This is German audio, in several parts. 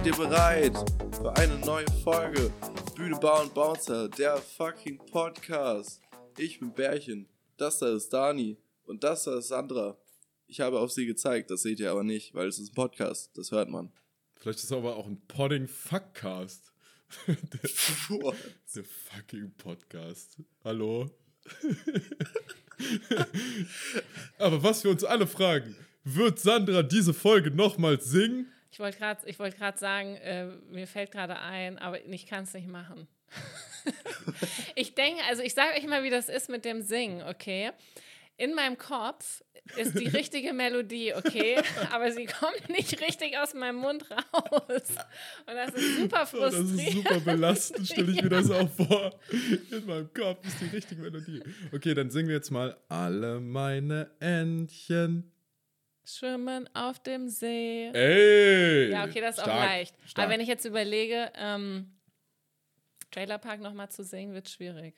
Seid ihr bereit für eine neue Folge Bühne Bauen Bouncer, der fucking Podcast? Ich bin Bärchen, das da ist Dani und das da ist Sandra. Ich habe auf sie gezeigt, das seht ihr aber nicht, weil es ist ein Podcast, das hört man. Vielleicht ist es aber auch ein Podding Fuckcast. der, der fucking Podcast. Hallo? aber was wir uns alle fragen, wird Sandra diese Folge nochmals singen? Ich wollte gerade wollt sagen, äh, mir fällt gerade ein, aber ich kann es nicht machen. ich denke, also ich sage euch mal, wie das ist mit dem Singen, okay? In meinem Kopf ist die richtige Melodie, okay? Aber sie kommt nicht richtig aus meinem Mund raus. Und das ist super frustrierend. Oh, das ist super belastend, stelle ich mir das auch vor. In meinem Kopf ist die richtige Melodie. Okay, dann singen wir jetzt mal Alle meine Entchen Schwimmen auf dem See. Ey! Ja, okay, das ist stark, auch leicht. Stark. Aber wenn ich jetzt überlege, ähm, Trailerpark nochmal zu singen, wird schwierig.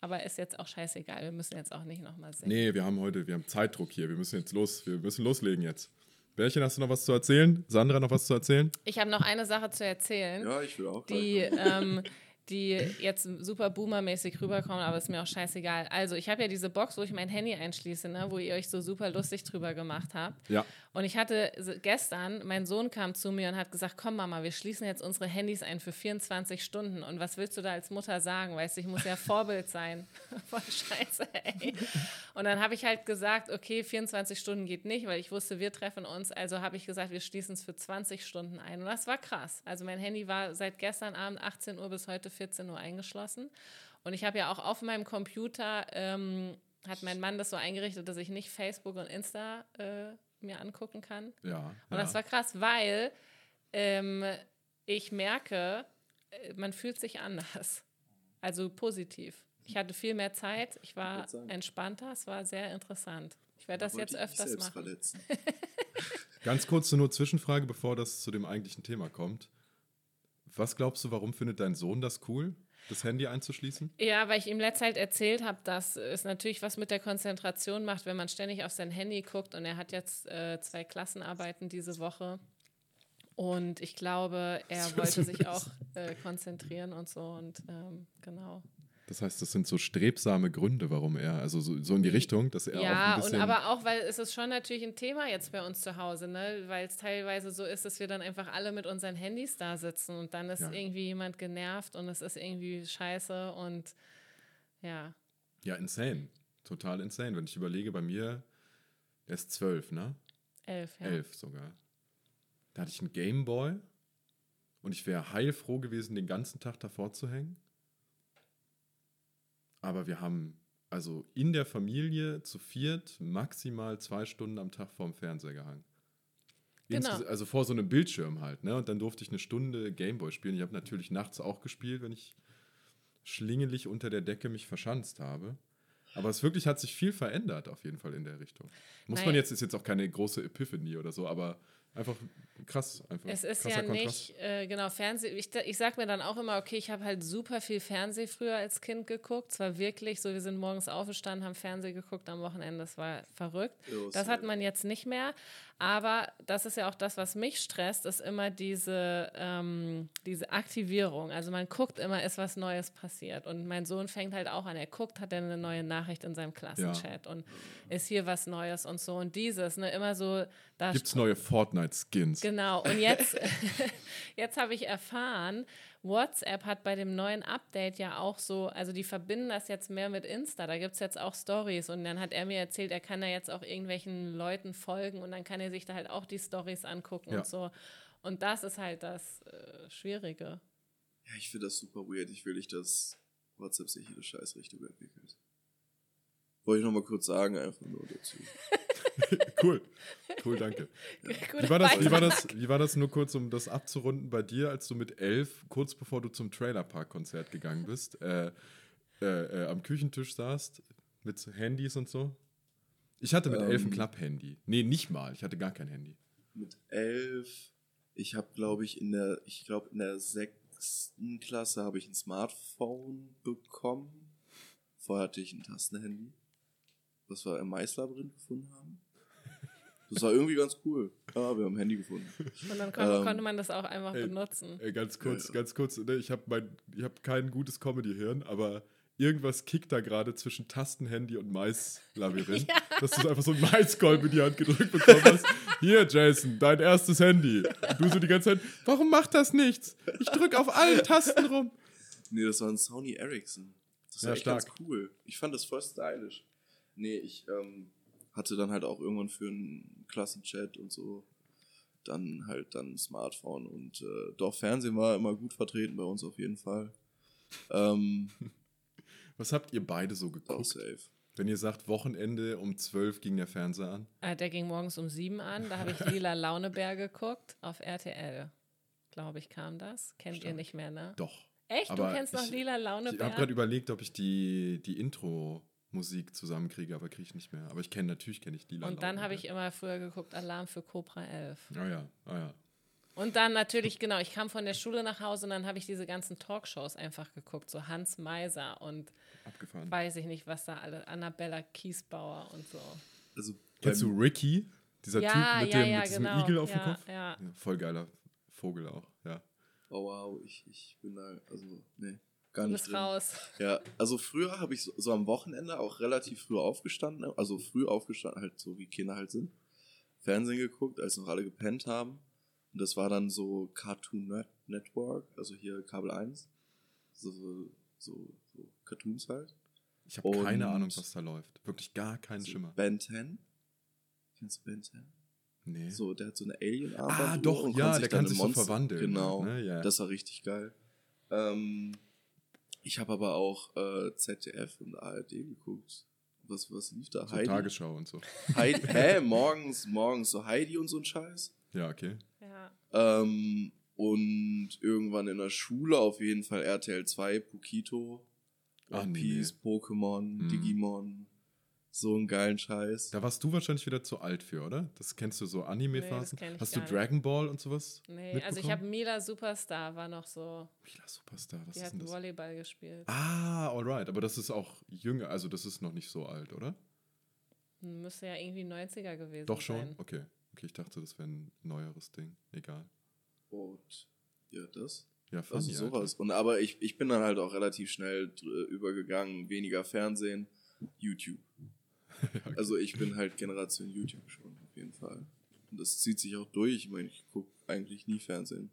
Aber ist jetzt auch scheißegal. Wir müssen jetzt auch nicht nochmal singen. Nee, wir haben heute, wir haben Zeitdruck hier. Wir müssen jetzt los, wir müssen loslegen jetzt. Bärchen, hast du noch was zu erzählen? Sandra, noch was zu erzählen? Ich habe noch eine Sache zu erzählen. Ja, ich will auch. Die, ähm, die jetzt super boomermäßig rüberkommen, aber ist mir auch scheißegal. Also, ich habe ja diese Box, wo ich mein Handy einschließe, ne, wo ihr euch so super lustig drüber gemacht habt. Ja. Und ich hatte gestern, mein Sohn kam zu mir und hat gesagt: Komm, Mama, wir schließen jetzt unsere Handys ein für 24 Stunden. Und was willst du da als Mutter sagen? Weißt du, ich muss ja Vorbild sein. Voll scheiße, ey. Und dann habe ich halt gesagt: Okay, 24 Stunden geht nicht, weil ich wusste, wir treffen uns. Also habe ich gesagt, wir schließen es für 20 Stunden ein. Und das war krass. Also, mein Handy war seit gestern Abend 18 Uhr bis heute 14 Uhr eingeschlossen. Und ich habe ja auch auf meinem Computer, ähm, hat mein Mann das so eingerichtet, dass ich nicht Facebook und Insta äh, mir angucken kann. Ja. Und ja. das war krass, weil ähm, ich merke, äh, man fühlt sich anders. Also positiv. Ich hatte viel mehr Zeit, ich war entspannter, es war sehr interessant. Ich werde das jetzt öfters machen. Ganz kurze nur Zwischenfrage, bevor das zu dem eigentlichen Thema kommt. Was glaubst du, warum findet dein Sohn das cool, das Handy einzuschließen? Ja, weil ich ihm letztes Zeit erzählt habe, dass es natürlich was mit der Konzentration macht, wenn man ständig auf sein Handy guckt. Und er hat jetzt äh, zwei Klassenarbeiten diese Woche. Und ich glaube, er wollte sich auch äh, konzentrieren und so. Und ähm, genau. Das heißt, das sind so strebsame Gründe, warum er, also so, so in die Richtung, dass er ja, auch ein bisschen... Ja, und aber auch, weil es ist schon natürlich ein Thema jetzt bei uns zu Hause, ne? weil es teilweise so ist, dass wir dann einfach alle mit unseren Handys da sitzen und dann ist ja. irgendwie jemand genervt und es ist irgendwie scheiße und ja. Ja, insane. Total insane. Wenn ich überlege, bei mir, er ist zwölf, ne? Elf, ja. Elf sogar. Da hatte ich einen Gameboy und ich wäre heilfroh gewesen, den ganzen Tag davor zu hängen. Aber wir haben also in der Familie zu viert maximal zwei Stunden am Tag vorm Fernseher gehangen. Genau. Also vor so einem Bildschirm halt, ne? Und dann durfte ich eine Stunde Gameboy spielen. Ich habe natürlich nachts auch gespielt, wenn ich schlingelig unter der Decke mich verschanzt habe. Aber es wirklich hat sich viel verändert, auf jeden Fall in der Richtung. Muss Nein. man jetzt, ist jetzt auch keine große Epiphanie oder so, aber Einfach krass. Einfach es ist ja nicht, äh, genau, Fernsehen. Ich, ich sag mir dann auch immer, okay, ich habe halt super viel Fernseh früher als Kind geguckt. Es war wirklich so, wir sind morgens aufgestanden, haben Fernseh geguckt am Wochenende. Das war verrückt. Ja, das hat man jetzt nicht mehr. Aber das ist ja auch das, was mich stresst, ist immer diese, ähm, diese Aktivierung. Also man guckt immer, ist was Neues passiert. Und mein Sohn fängt halt auch an. Er guckt, hat er eine neue Nachricht in seinem Klassenchat ja. und ist hier was Neues und so. Und dieses, ne, immer so. Gibt es neue Fortnite-Skins? Genau. Und jetzt, jetzt habe ich erfahren, WhatsApp hat bei dem neuen Update ja auch so, also die verbinden das jetzt mehr mit Insta. Da gibt es jetzt auch Stories. Und dann hat er mir erzählt, er kann da jetzt auch irgendwelchen Leuten folgen und dann kann er sich da halt auch die Stories angucken ja. und so. Und das ist halt das äh, Schwierige. Ja, ich finde das super weird. Ich will nicht, dass WhatsApp sich jede Scheißrichtung entwickelt. Wollte ich nochmal kurz sagen, einfach nur dazu. cool. Cool, danke. Wie war, das, wie, war das, wie war das nur kurz, um das abzurunden bei dir, als du mit elf, kurz bevor du zum Trailerpark-Konzert gegangen bist, äh, äh, äh, am Küchentisch saßt mit Handys und so? Ich hatte mit ähm, elf ein Klapp-Handy. Nee, nicht mal. Ich hatte gar kein Handy. Mit elf, ich habe, glaube ich, in der, ich glaube, in der sechsten Klasse habe ich ein Smartphone bekommen. Vorher hatte ich ein Tastenhandy was wir im Maislabyrinth gefunden haben. Das war irgendwie ganz cool. Ja, wir haben ein Handy gefunden. Und dann konnte, ähm, konnte man das auch einfach ey, benutzen. Ey, ganz kurz, ja. ganz kurz. Ne, ich habe hab kein gutes Comedy-Hirn, aber irgendwas kickt da gerade zwischen Tastenhandy und Maislabyrinth. ja. Dass du einfach so ein Maiskolb in die Hand gedrückt bekommen hast. Hier, Jason, dein erstes Handy. Und du so die ganze Zeit, warum macht das nichts? Ich drücke auf allen Tasten rum. Nee, das war ein Sony Ericsson. Das war ja, echt stark. ganz cool. Ich fand das voll stylisch. Nee, ich ähm, hatte dann halt auch irgendwann für einen Klassenchat und so dann halt dann ein Smartphone und äh, doch Fernsehen war immer gut vertreten bei uns auf jeden Fall. Ähm, Was habt ihr beide so geguckt? safe. Wenn ihr sagt, Wochenende um 12 ging der Fernseher an? Äh, der ging morgens um 7 an. Da habe ich Lila Launebär geguckt auf RTL. Glaube ich, kam das. Kennt Stimmt. ihr nicht mehr, ne? Doch. Echt? Aber du kennst noch Lila Launebär? Ich habe gerade überlegt, ob ich die, die Intro-Musik zusammenkriege, aber kriege ich nicht mehr. Aber ich kenne natürlich kenne ich Lila Und dann habe ich immer früher geguckt Alarm für Cobra 11. Ah ja, ah ja. Und dann natürlich, genau, ich kam von der Schule nach Hause und dann habe ich diese ganzen Talkshows einfach geguckt, so Hans Meiser und Abgefahren. weiß ich nicht, was da alle, Annabella Kiesbauer und so. Also, Kennst du Ricky? Dieser ja, Typ mit, ja, dem, ja, mit diesem genau. Igel auf dem Kopf? Ja. Voll geiler Vogel auch, ja. Oh wow, ich, ich bin da, also, nee, gar nicht. Du bist drin. raus. Ja, also früher habe ich so, so, am Wochenende auch relativ früh aufgestanden, also früh aufgestanden, halt so wie Kinder halt sind. Fernsehen geguckt, als noch alle gepennt haben. Und das war dann so Cartoon Network, also hier Kabel 1. So, so, so, so Cartoons halt. Ich habe keine Ahnung, was da läuft. Wirklich gar keinen so Schimmer. Ben 10. Kennst du Ben 10? Nee. So, der hat so eine alien Ah, doch, und ja, der kann sich Monster, so verwandeln. Genau, ne? ja. das war richtig geil. Ähm, ich habe aber auch äh, ZDF und ARD geguckt. Was, was lief da? So Heidi? Tagesschau und so. Heidi, hä? Morgens, morgens so Heidi und so ein Scheiß? Ja, okay. Ja. Ähm, und irgendwann in der Schule auf jeden Fall RTL 2, Pokito, One Piece, nee. Pokémon, hm. Digimon. So einen geilen Scheiß. Da warst du wahrscheinlich wieder zu alt für, oder? Das kennst du so Anime-Phasen? Nee, Hast du Dragon Ball und sowas? Nee, also ich habe Mila Superstar, war noch so. Mila Superstar, was die ist hat denn das? Volleyball gespielt. Ah, alright. Aber das ist auch jünger, also das ist noch nicht so alt, oder? Müsste ja irgendwie 90er gewesen sein. Doch schon? Okay. Okay, ich dachte, das wäre ein neueres Ding. Egal. Und ja, das. Ja, funny, also sowas. Alter. Und aber ich, ich bin dann halt auch relativ schnell übergegangen, weniger Fernsehen, YouTube. okay. Also ich bin halt Generation YouTube schon, auf jeden Fall. Und das zieht sich auch durch. Ich meine, ich gucke eigentlich nie Fernsehen.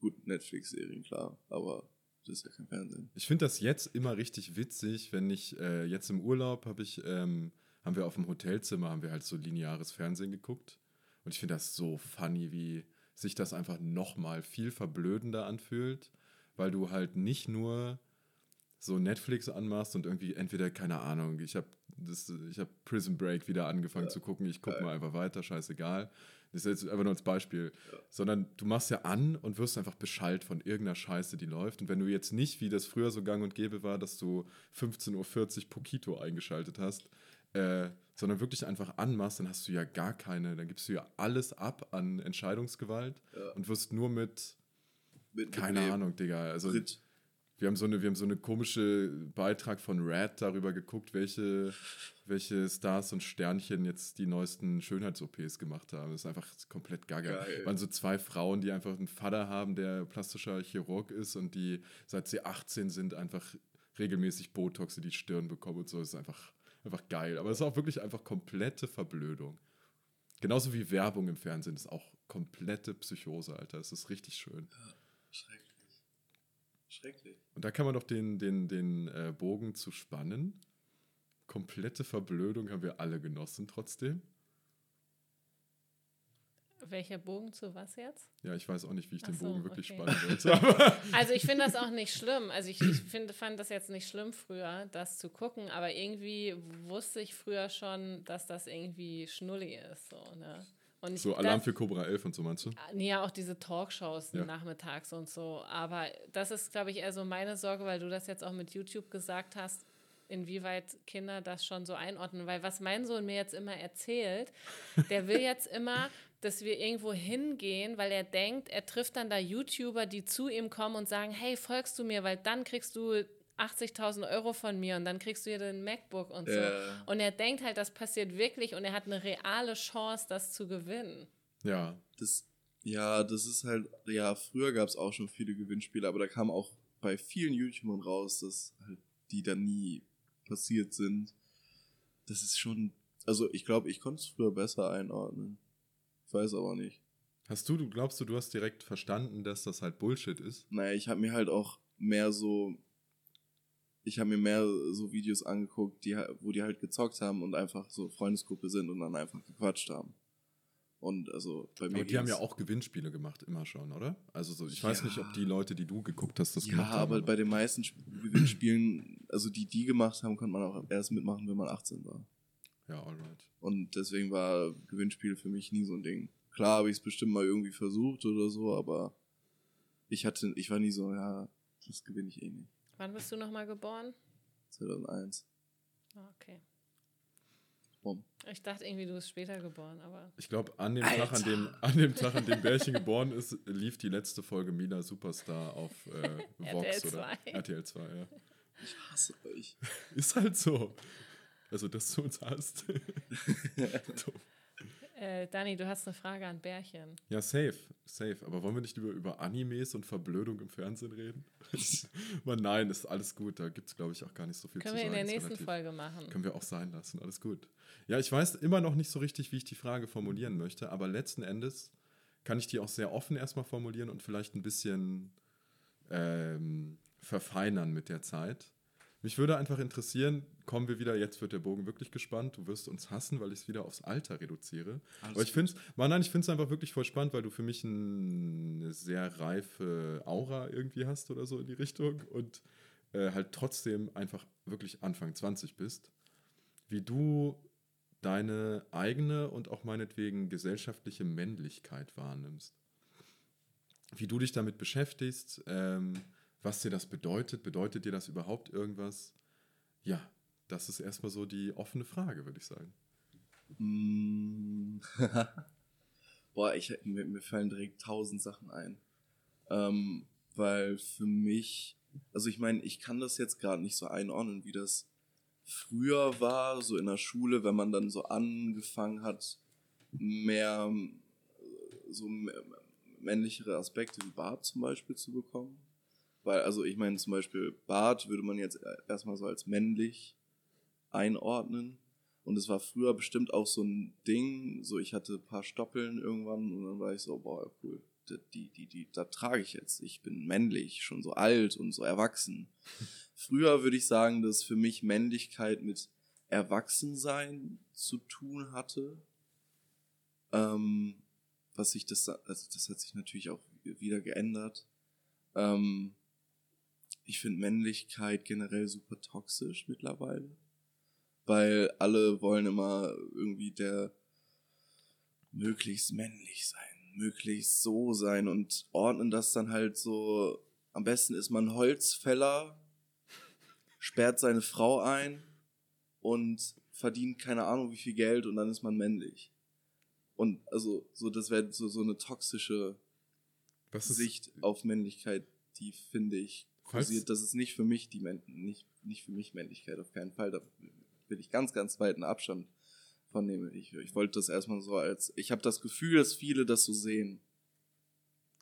Gut, Netflix-Serien, klar, aber das ist ja kein Fernsehen. Ich finde das jetzt immer richtig witzig, wenn ich äh, jetzt im Urlaub habe ich, ähm, haben wir auf dem Hotelzimmer, haben wir halt so lineares Fernsehen geguckt. Und ich finde das so funny, wie sich das einfach nochmal viel verblödender anfühlt, weil du halt nicht nur so Netflix anmachst und irgendwie entweder, keine Ahnung, ich habe hab Prison Break wieder angefangen ja. zu gucken, ich gucke mal einfach weiter, scheißegal. Das ist jetzt einfach nur als Beispiel. Ja. Sondern du machst ja an und wirst einfach Bescheid von irgendeiner Scheiße, die läuft. Und wenn du jetzt nicht, wie das früher so gang und gäbe war, dass du 15.40 Uhr Pokito eingeschaltet hast, äh, sondern wirklich einfach anmachst, dann hast du ja gar keine, dann gibst du ja alles ab an Entscheidungsgewalt ja. und wirst nur mit, mit keine Ahnung, Digga. Also wir haben so eine, wir haben so eine komische Beitrag von Rad darüber geguckt, welche, welche Stars und Sternchen jetzt die neuesten Schönheits-OPs gemacht haben. Das ist einfach komplett gaga. Geil. Waren so zwei Frauen, die einfach einen Vater haben, der plastischer Chirurg ist und die seit sie 18 sind einfach regelmäßig Botox in die Stirn bekommen und so. Das ist einfach einfach geil. Aber es ist auch wirklich einfach komplette Verblödung. Genauso wie Werbung im Fernsehen ist auch komplette Psychose, Alter. Es ist richtig schön. Ja, schrecklich. Schrecklich. Und da kann man doch den, den, den äh, Bogen zu spannen. Komplette Verblödung haben wir alle genossen trotzdem. Welcher Bogen zu was jetzt? Ja, ich weiß auch nicht, wie ich Ach den so, Bogen wirklich okay. spannen wollte. also ich finde das auch nicht schlimm. Also ich, ich find, fand das jetzt nicht schlimm früher, das zu gucken, aber irgendwie wusste ich früher schon, dass das irgendwie schnullig ist. So, ne? Und so Alarm das, für Cobra 11 und so meinst du? Ja, auch diese Talkshows ja. nachmittags und so. Aber das ist, glaube ich, eher so meine Sorge, weil du das jetzt auch mit YouTube gesagt hast inwieweit Kinder das schon so einordnen. Weil was mein Sohn mir jetzt immer erzählt, der will jetzt immer, dass wir irgendwo hingehen, weil er denkt, er trifft dann da YouTuber, die zu ihm kommen und sagen, hey, folgst du mir, weil dann kriegst du 80.000 Euro von mir und dann kriegst du hier den MacBook und so. Äh. Und er denkt halt, das passiert wirklich und er hat eine reale Chance, das zu gewinnen. Ja. Das, ja, das ist halt, ja, früher gab es auch schon viele Gewinnspiele, aber da kam auch bei vielen YouTubern raus, dass halt die dann nie passiert sind. Das ist schon, also ich glaube, ich konnte es früher besser einordnen. Ich weiß aber nicht. Hast du, du glaubst du, du hast direkt verstanden, dass das halt Bullshit ist? Naja, ich habe mir halt auch mehr so, ich habe mir mehr so Videos angeguckt, die, wo die halt gezockt haben und einfach so Freundesgruppe sind und dann einfach gequatscht haben. Und also bei mir. Aber die haben ja auch Gewinnspiele gemacht, immer schon, oder? Also so, ich ja. weiß nicht, ob die Leute, die du geguckt hast, das ja, gemacht haben. Ja, aber bei den meisten Gewinnspielen, also die die gemacht haben, konnte man auch erst mitmachen, wenn man 18 war. Ja, alright. Und deswegen war Gewinnspiel für mich nie so ein Ding. Klar habe ich es bestimmt mal irgendwie versucht oder so, aber ich hatte, ich war nie so, ja, das gewinne ich eh nicht. Wann bist du nochmal geboren? 2001. Ah, okay. Warum? Ich dachte irgendwie, du bist später geboren, aber. Ich glaube, an dem Tag, an dem, an dem Tag, an dem Bärchen geboren ist, lief die letzte Folge Mina Superstar auf äh, Vox RTL oder 2. RTL 2, ja. Ich hasse euch. Ist halt so. Also, dass du uns hast. äh, Dani, du hast eine Frage an Bärchen. Ja, safe, safe. Aber wollen wir nicht über, über Animes und Verblödung im Fernsehen reden? Man, nein, ist alles gut. Da gibt es, glaube ich, auch gar nicht so viel Können zu sagen. Können wir in der nächsten relativ, Folge machen. Können wir auch sein lassen. Alles gut. Ja, ich weiß immer noch nicht so richtig, wie ich die Frage formulieren möchte. Aber letzten Endes kann ich die auch sehr offen erstmal formulieren und vielleicht ein bisschen ähm, verfeinern mit der Zeit. Mich würde einfach interessieren, kommen wir wieder, jetzt wird der Bogen wirklich gespannt, du wirst uns hassen, weil ich es wieder aufs Alter reduziere. Alles Aber ich finde es, nein, ich finde es einfach wirklich voll spannend, weil du für mich ein, eine sehr reife Aura irgendwie hast oder so in die Richtung und äh, halt trotzdem einfach wirklich Anfang 20 bist. Wie du deine eigene und auch meinetwegen gesellschaftliche Männlichkeit wahrnimmst. Wie du dich damit beschäftigst, ähm, was dir das bedeutet. Bedeutet dir das überhaupt irgendwas? Ja, das ist erstmal so die offene Frage, würde ich sagen. Mm. Boah, ich, mir, mir, fallen direkt tausend Sachen ein. Ähm, weil für mich, also ich meine, ich kann das jetzt gerade nicht so einordnen, wie das früher war, so in der Schule, wenn man dann so angefangen hat, mehr so männlichere Aspekte wie Bart zum Beispiel zu bekommen. Weil, also ich meine, zum Beispiel Bart würde man jetzt erstmal so als männlich einordnen. Und es war früher bestimmt auch so ein Ding, so ich hatte ein paar Stoppeln irgendwann und dann war ich so, boah, cool, die, die, die, da trage ich jetzt. Ich bin männlich, schon so alt und so erwachsen. Früher würde ich sagen, dass für mich Männlichkeit mit Erwachsensein zu tun hatte. Ähm, was sich das, also das hat sich natürlich auch wieder geändert. Ähm, ich finde Männlichkeit generell super toxisch mittlerweile. Weil alle wollen immer irgendwie der möglichst männlich sein, möglichst so sein und ordnen das dann halt so. Am besten ist man Holzfäller, sperrt seine Frau ein und verdient keine Ahnung wie viel Geld und dann ist man männlich. Und also, so, das wäre so, so eine toxische Sicht auf Männlichkeit, die finde ich kursiert, das ist nicht für mich die nicht, nicht für mich Männlichkeit, auf keinen Fall. Da will ich ganz, ganz weiten Abstand von nehmen. Ich, ich wollte das erstmal so als, ich habe das Gefühl, dass viele das so sehen.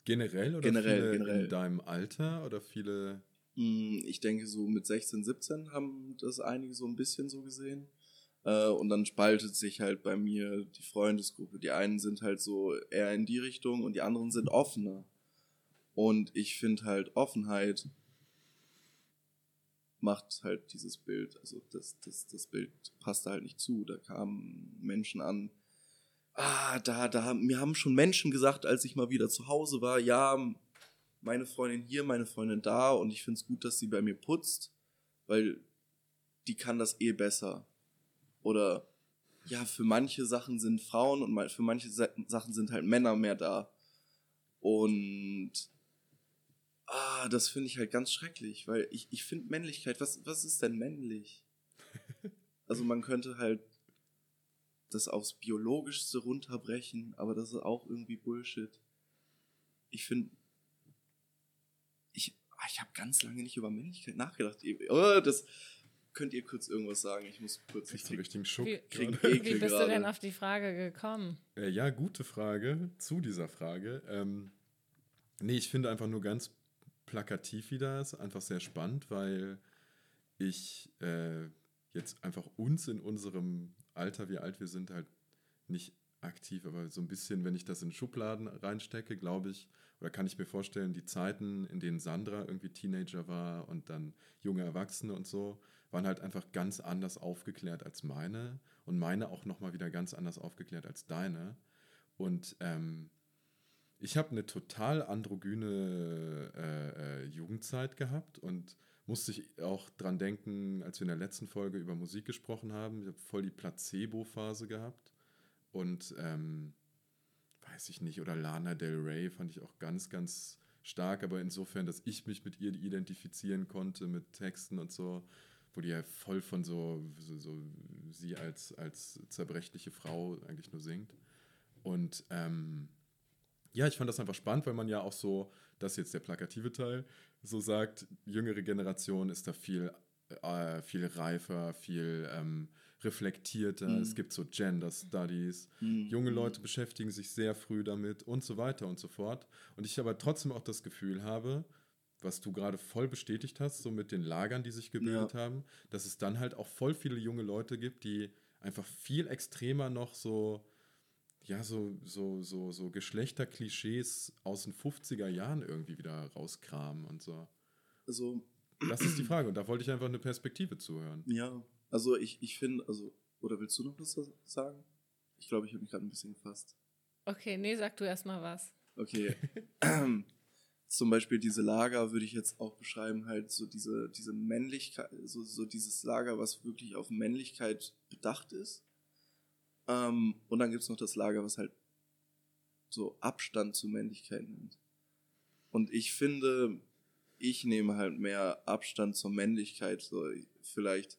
Generell oder generell, viele generell. in deinem Alter oder viele? Hm, ich denke, so mit 16, 17 haben das einige so ein bisschen so gesehen. Äh, und dann spaltet sich halt bei mir die Freundesgruppe. Die einen sind halt so eher in die Richtung und die anderen sind offener. Und ich finde halt Offenheit macht halt dieses Bild, also das, das, das Bild passte halt nicht zu. Da kamen Menschen an, ah, da, da, mir haben schon Menschen gesagt, als ich mal wieder zu Hause war, ja, meine Freundin hier, meine Freundin da und ich finde es gut, dass sie bei mir putzt, weil die kann das eh besser. Oder ja, für manche Sachen sind Frauen und für manche Sachen sind halt Männer mehr da. Und Ah, das finde ich halt ganz schrecklich, weil ich, ich finde Männlichkeit, was, was ist denn männlich? Also man könnte halt das aufs Biologischste runterbrechen, aber das ist auch irgendwie Bullshit. Ich finde, ich Ah, ich habe ganz lange nicht über Männlichkeit nachgedacht. Oh, das könnt ihr kurz irgendwas sagen. Ich muss kurz. Ich so richtigen Schock. Wie, wie bist gerade. du denn auf die Frage gekommen? Äh, ja, gute Frage zu dieser Frage. Ähm, nee, ich finde einfach nur ganz plakativ wieder ist einfach sehr spannend, weil ich äh, jetzt einfach uns in unserem Alter, wie alt wir sind, halt nicht aktiv, aber so ein bisschen, wenn ich das in Schubladen reinstecke, glaube ich, oder kann ich mir vorstellen, die Zeiten, in denen Sandra irgendwie Teenager war und dann junge Erwachsene und so, waren halt einfach ganz anders aufgeklärt als meine und meine auch nochmal wieder ganz anders aufgeklärt als deine. Und ähm, ich habe eine total androgyne äh, äh, Jugendzeit gehabt und musste ich auch dran denken, als wir in der letzten Folge über Musik gesprochen haben. Ich habe voll die Placebo-Phase gehabt und ähm, weiß ich nicht, oder Lana Del Rey fand ich auch ganz, ganz stark, aber insofern, dass ich mich mit ihr identifizieren konnte, mit Texten und so, wo die ja voll von so, so, so sie als, als zerbrechliche Frau eigentlich nur singt. Und ähm, ja, ich fand das einfach spannend, weil man ja auch so, das ist jetzt der plakative Teil, so sagt, jüngere Generation ist da viel, äh, viel reifer, viel ähm, reflektierter. Mhm. Es gibt so Gender Studies. Mhm. Junge Leute beschäftigen sich sehr früh damit und so weiter und so fort. Und ich aber trotzdem auch das Gefühl habe, was du gerade voll bestätigt hast, so mit den Lagern, die sich gebildet ja. haben, dass es dann halt auch voll viele junge Leute gibt, die einfach viel extremer noch so ja, so, so, so, so Geschlechterklischees aus den 50er Jahren irgendwie wieder rauskramen und so. Also. Das ist die Frage und da wollte ich einfach eine Perspektive zuhören. Ja, also ich, ich finde, also, oder willst du noch was sagen? Ich glaube, ich habe mich gerade ein bisschen gefasst. Okay, nee, sag du erstmal was. Okay. Zum Beispiel diese Lager würde ich jetzt auch beschreiben, halt so diese, diese Männlichkeit, so, so dieses Lager, was wirklich auf Männlichkeit bedacht ist ähm, und dann gibt es noch das Lager, was halt so Abstand zur Männlichkeit nimmt. Und ich finde, ich nehme halt mehr Abstand zur Männlichkeit. So vielleicht,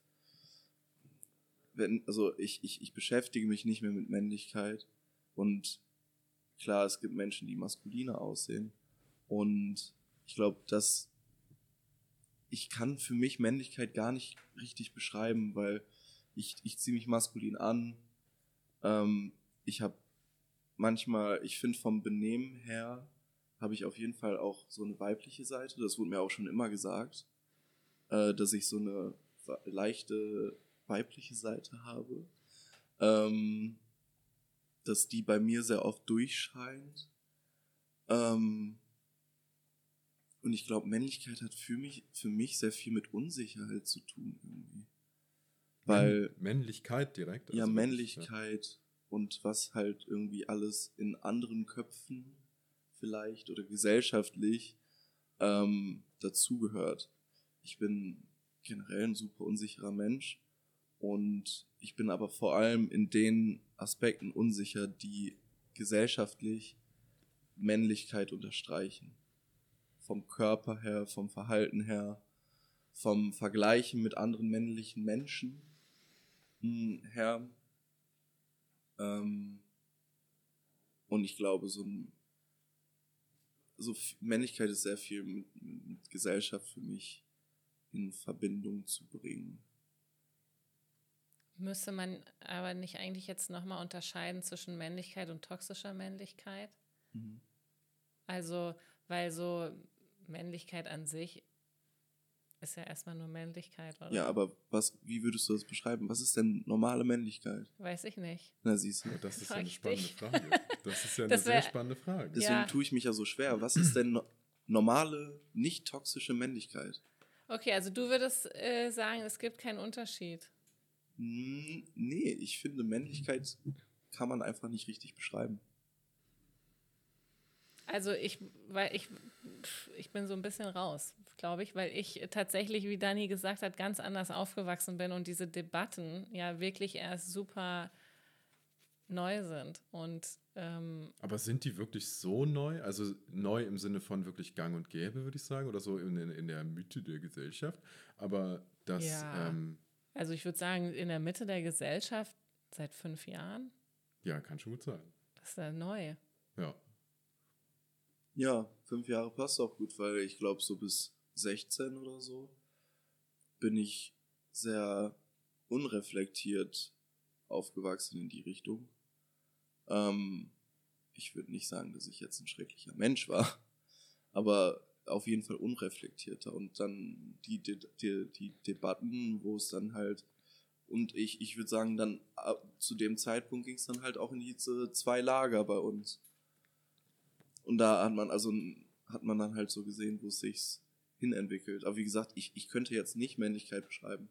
wenn, also ich, ich, ich beschäftige mich nicht mehr mit Männlichkeit. Und klar, es gibt Menschen, die maskuliner aussehen. Und ich glaube, dass ich kann für mich Männlichkeit gar nicht richtig beschreiben, weil ich, ich ziehe mich maskulin an, ähm, ich habe manchmal, ich finde vom Benehmen her, habe ich auf jeden Fall auch so eine weibliche Seite. Das wurde mir auch schon immer gesagt, äh, dass ich so eine leichte weibliche Seite habe. Ähm, dass die bei mir sehr oft durchscheint. Ähm, und ich glaube, Männlichkeit hat für mich, für mich sehr viel mit Unsicherheit zu tun irgendwie. Weil. Männlichkeit direkt? Also ja, Männlichkeit ja. und was halt irgendwie alles in anderen Köpfen vielleicht oder gesellschaftlich ähm, dazugehört. Ich bin generell ein super unsicherer Mensch und ich bin aber vor allem in den Aspekten unsicher, die gesellschaftlich Männlichkeit unterstreichen. Vom Körper her, vom Verhalten her, vom Vergleichen mit anderen männlichen Menschen her. Ähm, und ich glaube, so ein so Männlichkeit ist sehr viel mit, mit Gesellschaft für mich in Verbindung zu bringen. Müsste man aber nicht eigentlich jetzt nochmal unterscheiden zwischen Männlichkeit und toxischer Männlichkeit? Mhm. Also, weil so Männlichkeit an sich ist ja erstmal nur Männlichkeit, oder? Ja, aber was, wie würdest du das beschreiben? Was ist denn normale Männlichkeit? Weiß ich nicht. Na, siehst du. Ja, das ist ja eine spannende dich. Frage. Das ist ja eine sehr spannende Frage. Deswegen ja. tue ich mich ja so schwer. Was ist denn normale, nicht toxische Männlichkeit? Okay, also du würdest äh, sagen, es gibt keinen Unterschied. Hm, nee, ich finde, Männlichkeit kann man einfach nicht richtig beschreiben. Also ich, weil ich, ich bin so ein bisschen raus, glaube ich, weil ich tatsächlich, wie Dani gesagt hat, ganz anders aufgewachsen bin und diese Debatten ja wirklich erst super neu sind. Und, ähm, Aber sind die wirklich so neu? Also neu im Sinne von wirklich gang und gäbe, würde ich sagen, oder so in, in der Mitte der Gesellschaft. Aber das. Ja. Ähm, also ich würde sagen, in der Mitte der Gesellschaft seit fünf Jahren. Ja, kann schon gut sein. Das ist ja neu. Ja. Ja, fünf Jahre passt auch gut, weil ich glaube, so bis 16 oder so, bin ich sehr unreflektiert aufgewachsen in die Richtung. Ähm, ich würde nicht sagen, dass ich jetzt ein schrecklicher Mensch war, aber auf jeden Fall unreflektierter. Und dann die, die, die, die Debatten, wo es dann halt, und ich, ich würde sagen, dann zu dem Zeitpunkt ging es dann halt auch in diese zwei Lager bei uns. Und da hat man, also hat man dann halt so gesehen, wo es sich hinentwickelt. Aber wie gesagt, ich, ich könnte jetzt nicht Männlichkeit beschreiben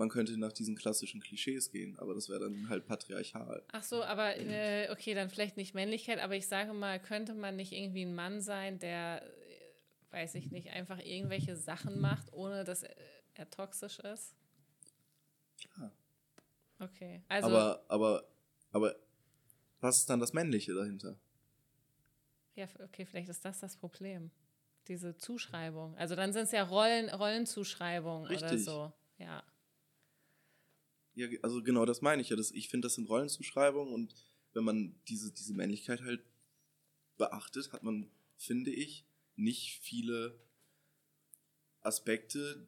man könnte nach diesen klassischen Klischees gehen, aber das wäre dann halt patriarchal. Ach so, aber äh, okay, dann vielleicht nicht Männlichkeit, aber ich sage mal, könnte man nicht irgendwie ein Mann sein, der, äh, weiß ich nicht, einfach irgendwelche Sachen macht, ohne dass er toxisch ist? Klar. Okay, also. Aber, aber, aber, was ist dann das Männliche dahinter? Ja, okay, vielleicht ist das das Problem. Diese Zuschreibung. Also dann sind es ja Rollen, Rollenzuschreibungen oder so. Ja. Ja, also genau das meine ich ja. Das, ich finde, das sind Rollenzuschreibungen und wenn man diese, diese Männlichkeit halt beachtet, hat man, finde ich, nicht viele Aspekte,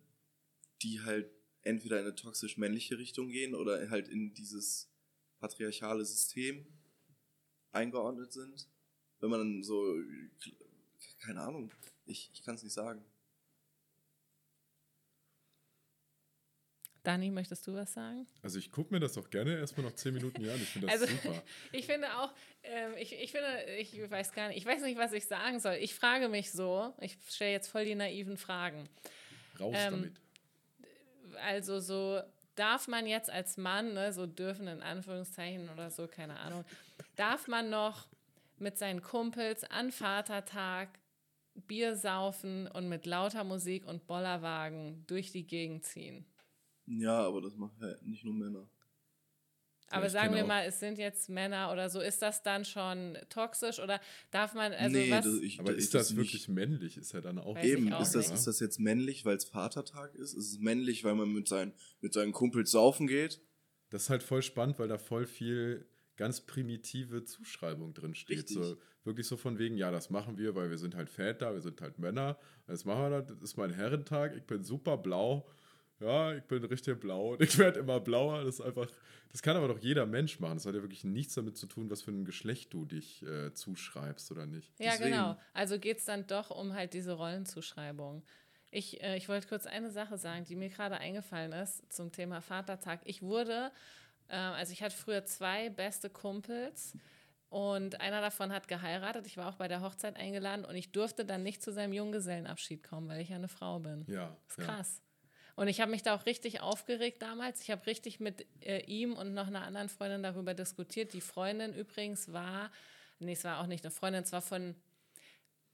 die halt entweder in eine toxisch männliche Richtung gehen oder halt in dieses patriarchale System eingeordnet sind. Wenn man dann so, keine Ahnung, ich, ich kann es nicht sagen. Dani, möchtest du was sagen? Also ich gucke mir das auch gerne erstmal noch zehn Minuten an. Ich finde das also, super. ich finde auch, ähm, ich, ich finde, ich weiß gar nicht, ich weiß nicht, was ich sagen soll. Ich frage mich so, ich stelle jetzt voll die naiven Fragen. Raus ähm, damit. Also so, darf man jetzt als Mann, ne, so dürfen in Anführungszeichen oder so, keine Ahnung, darf man noch mit seinen Kumpels an Vatertag Bier saufen und mit lauter Musik und Bollerwagen durch die Gegend ziehen? Ja, aber das machen ja nicht nur Männer. Aber ja, sagen wir mal, es sind jetzt Männer oder so, ist das dann schon toxisch oder darf man, also nee, was? Das, ich, aber ist das, das wirklich männlich? Ist ja dann auch. Eben, auch ist, das, ist das jetzt männlich, weil es Vatertag ist? Ist es männlich, weil man mit, seinen, mit seinen Kumpels saufen geht? Das ist halt voll spannend, weil da voll viel ganz primitive Zuschreibung drin steht. So, wirklich so von wegen, ja, das machen wir, weil wir sind halt Väter, wir sind halt Männer. Das machen wir, das ist mein Herrentag, ich bin super blau ja, ich bin richtig blau und ich werde immer blauer. Das ist einfach, das kann aber doch jeder Mensch machen. Das hat ja wirklich nichts damit zu tun, was für ein Geschlecht du dich äh, zuschreibst oder nicht. Ja, Deswegen. genau. Also geht es dann doch um halt diese Rollenzuschreibung. Ich, äh, ich wollte kurz eine Sache sagen, die mir gerade eingefallen ist zum Thema Vatertag. Ich wurde, äh, also ich hatte früher zwei beste Kumpels. Und einer davon hat geheiratet. Ich war auch bei der Hochzeit eingeladen und ich durfte dann nicht zu seinem Junggesellenabschied kommen, weil ich ja eine Frau bin. Ja. Das ist krass. Und ich habe mich da auch richtig aufgeregt damals. Ich habe richtig mit äh, ihm und noch einer anderen Freundin darüber diskutiert. Die Freundin übrigens war, nee, es war auch nicht eine Freundin, es war von,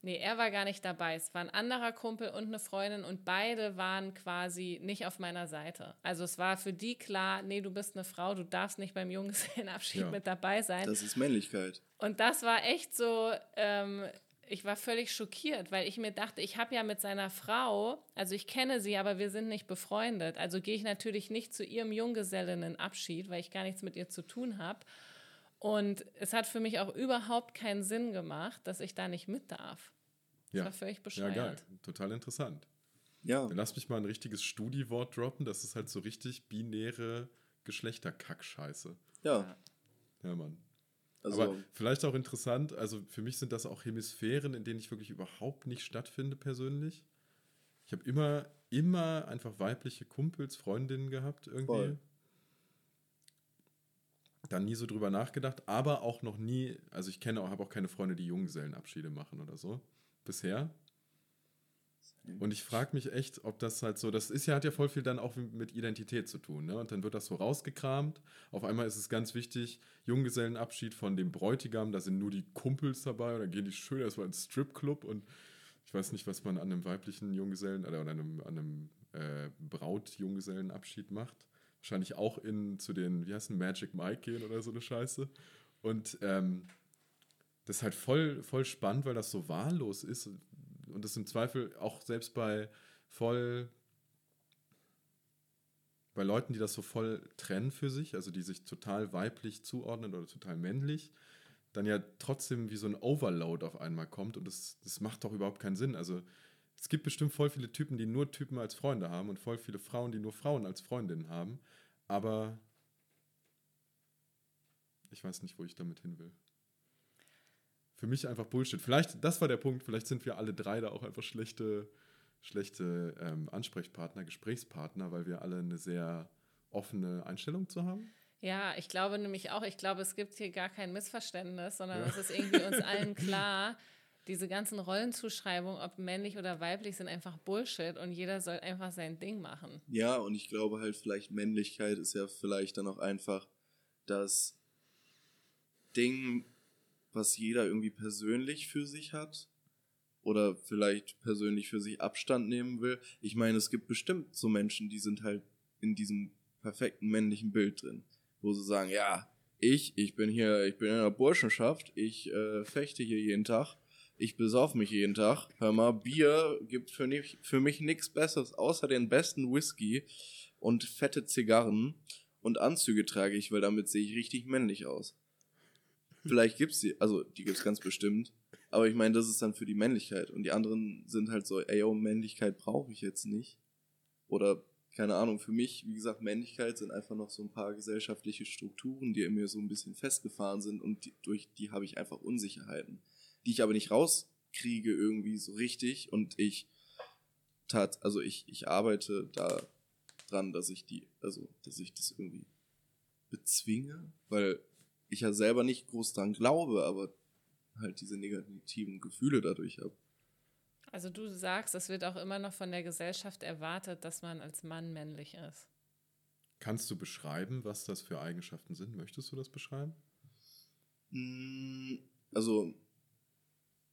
nee, er war gar nicht dabei. Es war ein anderer Kumpel und eine Freundin und beide waren quasi nicht auf meiner Seite. Also es war für die klar, nee, du bist eine Frau, du darfst nicht beim Junggesellenabschied ja. mit dabei sein. Das ist Männlichkeit. Und das war echt so, ähm, ich war völlig schockiert, weil ich mir dachte, ich habe ja mit seiner Frau, also ich kenne sie, aber wir sind nicht befreundet. Also gehe ich natürlich nicht zu ihrem Junggesellinnenabschied, weil ich gar nichts mit ihr zu tun habe. Und es hat für mich auch überhaupt keinen Sinn gemacht, dass ich da nicht mit darf. Das ja. war völlig bescheuert. Ja, geil. Total interessant. Ja. Dann lass mich mal ein richtiges Studiwort droppen. Das ist halt so richtig binäre Geschlechterkack-Scheiße. Ja. Ja, Mann. Also, Aber vielleicht auch interessant, also für mich sind das auch Hemisphären, in denen ich wirklich überhaupt nicht stattfinde persönlich. Ich habe immer, immer einfach weibliche Kumpels, Freundinnen gehabt irgendwie. Voll. Dann nie so drüber nachgedacht, aber auch noch nie, also ich kenne auch, habe auch keine Freunde, die Junggesellenabschiede machen oder so. Bisher. Und ich frage mich echt, ob das halt so, das ist ja, hat ja voll viel dann auch mit Identität zu tun. Ne? Und dann wird das so rausgekramt. Auf einmal ist es ganz wichtig, Junggesellenabschied von dem Bräutigam, da sind nur die Kumpels dabei und dann gehen die schön erstmal ins Stripclub und ich weiß nicht, was man an einem weiblichen Junggesellen oder an einem, an einem äh, Braut-Junggesellenabschied macht. Wahrscheinlich auch in zu den, wie heißt Magic Mike gehen oder so eine Scheiße. Und ähm, das ist halt voll, voll spannend, weil das so wahllos ist und das im Zweifel auch selbst bei voll bei Leuten, die das so voll trennen für sich, also die sich total weiblich zuordnen oder total männlich, dann ja trotzdem wie so ein Overload auf einmal kommt und das, das macht doch überhaupt keinen Sinn. Also es gibt bestimmt voll viele Typen, die nur Typen als Freunde haben und voll viele Frauen, die nur Frauen als Freundinnen haben. Aber ich weiß nicht, wo ich damit hin will. Für mich einfach Bullshit. Vielleicht, das war der Punkt, vielleicht sind wir alle drei da auch einfach schlechte, schlechte ähm, Ansprechpartner, Gesprächspartner, weil wir alle eine sehr offene Einstellung zu haben. Ja, ich glaube nämlich auch, ich glaube, es gibt hier gar kein Missverständnis, sondern ja. es ist irgendwie uns allen klar, diese ganzen Rollenzuschreibungen, ob männlich oder weiblich, sind einfach Bullshit und jeder soll einfach sein Ding machen. Ja, und ich glaube halt, vielleicht Männlichkeit ist ja vielleicht dann auch einfach das Ding, was jeder irgendwie persönlich für sich hat oder vielleicht persönlich für sich Abstand nehmen will. Ich meine, es gibt bestimmt so Menschen, die sind halt in diesem perfekten männlichen Bild drin, wo sie sagen, ja, ich, ich bin hier, ich bin in der Burschenschaft, ich äh, fechte hier jeden Tag ich besauf mich jeden Tag. Hör mal, Bier gibt für, nicht, für mich nichts Besseres, außer den besten Whisky und fette Zigarren. Und Anzüge trage ich, weil damit sehe ich richtig männlich aus. Vielleicht gibt's die, also die gibt's ganz bestimmt. Aber ich meine, das ist dann für die Männlichkeit. Und die anderen sind halt so, ey, oh, Männlichkeit brauche ich jetzt nicht. Oder, keine Ahnung, für mich, wie gesagt, Männlichkeit sind einfach noch so ein paar gesellschaftliche Strukturen, die in mir so ein bisschen festgefahren sind und die, durch die habe ich einfach Unsicherheiten die ich aber nicht rauskriege irgendwie so richtig und ich tat, also ich, ich arbeite da dran, dass ich die, also dass ich das irgendwie bezwinge, weil ich ja selber nicht groß dran glaube, aber halt diese negativen Gefühle dadurch habe. Also du sagst, es wird auch immer noch von der Gesellschaft erwartet, dass man als Mann männlich ist. Kannst du beschreiben, was das für Eigenschaften sind? Möchtest du das beschreiben? Mm, also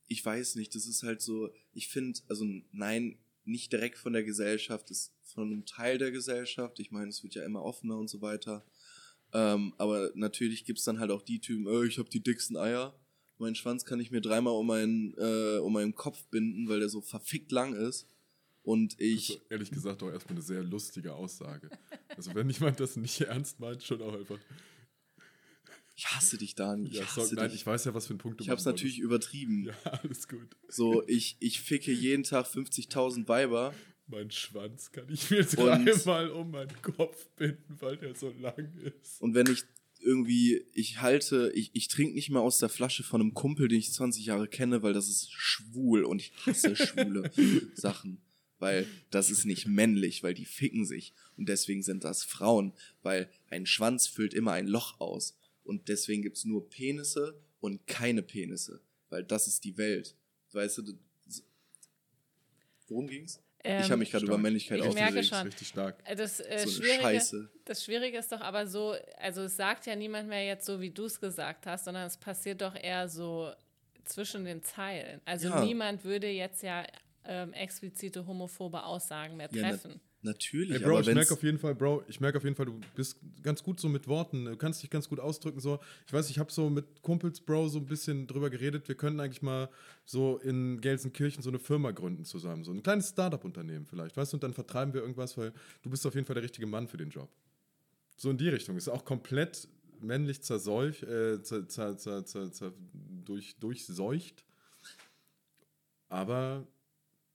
ich weiß nicht, das ist halt so, ich finde, also nein, nicht direkt von der Gesellschaft, ist von einem Teil der Gesellschaft. Ich meine, es wird ja immer offener und so weiter. Ähm, aber natürlich gibt's dann halt auch die Typen, äh, ich habe die dicksten Eier. Meinen Schwanz kann ich mir dreimal um meinen, äh, um meinen Kopf binden, weil der so verfickt lang ist. Und ich. Ist ehrlich gesagt auch erstmal eine sehr lustige Aussage. Also wenn jemand das nicht ernst meint, schon auch einfach ich hasse dich, Dani. Ich, ja, so, nein, ich weiß ja, was für ein Punkt du Ich habe es natürlich übertrieben. Ja, alles gut. So, ich, ich ficke jeden Tag 50.000 Weiber. Mein Schwanz kann ich mir dreimal um meinen Kopf binden, weil der so lang ist. Und wenn ich irgendwie, ich halte, ich, ich trinke nicht mehr aus der Flasche von einem Kumpel, den ich 20 Jahre kenne, weil das ist schwul und ich hasse schwule Sachen. Weil das ist nicht männlich, weil die ficken sich. Und deswegen sind das Frauen, weil ein Schwanz füllt immer ein Loch aus und deswegen gibt es nur Penisse und keine Penisse, weil das ist die Welt. Weißt du, worum ging's? Ähm, ich habe mich gerade über Männlichkeit ich merke schon. Richtig stark. Das, äh, so Schwierige, das Schwierige ist doch aber so, also es sagt ja niemand mehr jetzt so, wie du es gesagt hast, sondern es passiert doch eher so zwischen den Zeilen. Also ja. niemand würde jetzt ja ähm, explizite homophobe Aussagen mehr treffen. Natürlich. Hey Bro, ich merke auf jeden Fall, Bro, ich merke auf jeden Fall, du bist ganz gut so mit Worten, du kannst dich ganz gut ausdrücken. So, ich weiß, ich habe so mit Kumpels, Bro, so ein bisschen drüber geredet. Wir können eigentlich mal so in Gelsenkirchen so eine Firma gründen zusammen, so ein kleines Startup-Unternehmen vielleicht, weißt du? Und dann vertreiben wir irgendwas, weil du bist auf jeden Fall der richtige Mann für den Job. So in die Richtung. Ist auch komplett männlich zerseucht, äh, zer, zer, zer, durch, durchseucht. Aber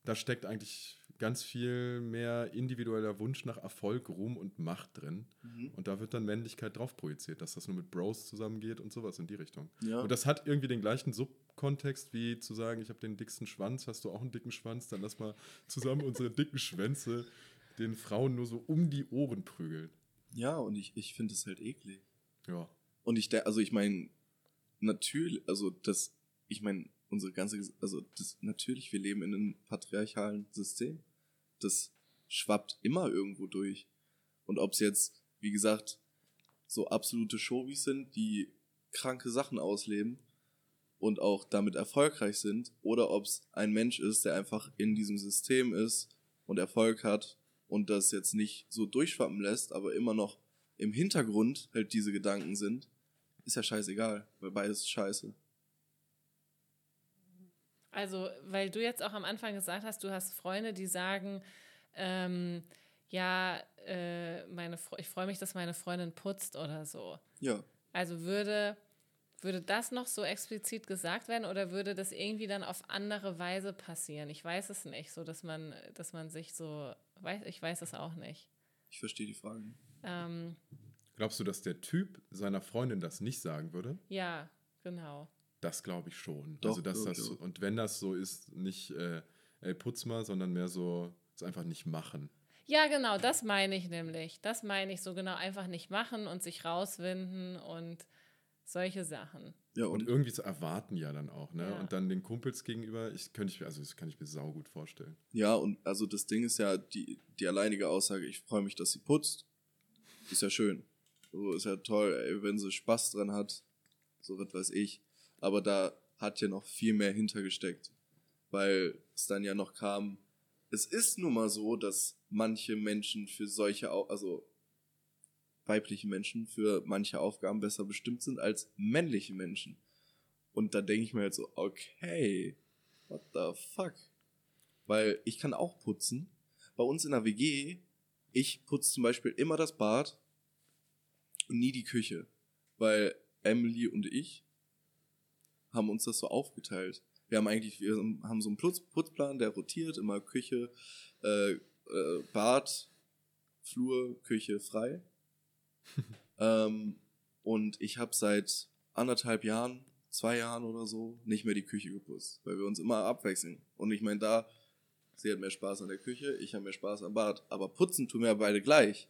da steckt eigentlich ganz viel mehr individueller Wunsch nach Erfolg, Ruhm und Macht drin. Mhm. Und da wird dann Männlichkeit drauf projiziert, dass das nur mit Bros zusammengeht und sowas in die Richtung. Ja. Und das hat irgendwie den gleichen Subkontext wie zu sagen, ich habe den dicksten Schwanz, hast du auch einen dicken Schwanz, dann lass mal zusammen unsere dicken Schwänze den Frauen nur so um die Ohren prügeln. Ja, und ich, ich finde es halt eklig. Ja. Und ich, also ich meine, natürlich, also das, ich meine, unsere ganze, also das, natürlich, wir leben in einem patriarchalen System das schwappt immer irgendwo durch. Und ob es jetzt, wie gesagt, so absolute Showbies sind, die kranke Sachen ausleben und auch damit erfolgreich sind, oder ob es ein Mensch ist, der einfach in diesem System ist und Erfolg hat und das jetzt nicht so durchschwappen lässt, aber immer noch im Hintergrund halt diese Gedanken sind, ist ja scheißegal, weil beides scheiße. Also, weil du jetzt auch am Anfang gesagt hast, du hast Freunde, die sagen, ähm, ja, äh, meine, ich freue mich, dass meine Freundin putzt oder so. Ja. Also würde würde das noch so explizit gesagt werden oder würde das irgendwie dann auf andere Weise passieren? Ich weiß es nicht, so dass man, dass man sich so, weiß, ich weiß es auch nicht. Ich verstehe die Frage. Ähm, Glaubst du, dass der Typ seiner Freundin das nicht sagen würde? ja, genau. Das glaube ich schon. Doch, also, dass doch, das, doch. und wenn das so ist, nicht, äh, ey, putz mal, sondern mehr so, es einfach nicht machen. Ja, genau, das meine ich nämlich. Das meine ich so genau, einfach nicht machen und sich rauswinden und solche Sachen. Ja, Und und irgendwie zu erwarten ja dann auch, ne? Ja. Und dann den Kumpels gegenüber, ich könnte ich, mir- also das kann ich mir saugut vorstellen. Ja, und also das Ding ist ja, die, die alleinige Aussage, ich freue mich, dass sie putzt, ist ja schön. So ist ja toll, ey, wenn sie Spaß dran hat, so was weiß ich. Aber da hat ja noch viel mehr hintergesteckt. Weil es dann ja noch kam, es ist nun mal so, dass manche Menschen für solche, also weibliche Menschen für manche Aufgaben besser bestimmt sind als männliche Menschen. Und da denke ich mir halt so, okay, what the fuck? Weil ich kann auch putzen. Bei uns in der WG, ich putze zum Beispiel immer das Bad und nie die Küche. Weil Emily und ich haben uns das so aufgeteilt. Wir haben eigentlich, wir haben so einen Putz, Putzplan, der rotiert, immer Küche, äh, äh, Bad, Flur, Küche frei. ähm, und ich habe seit anderthalb Jahren, zwei Jahren oder so, nicht mehr die Küche geputzt, weil wir uns immer abwechseln. Und ich meine, da, sie hat mehr Spaß an der Küche, ich habe mehr Spaß am Bad. Aber putzen tun wir beide gleich.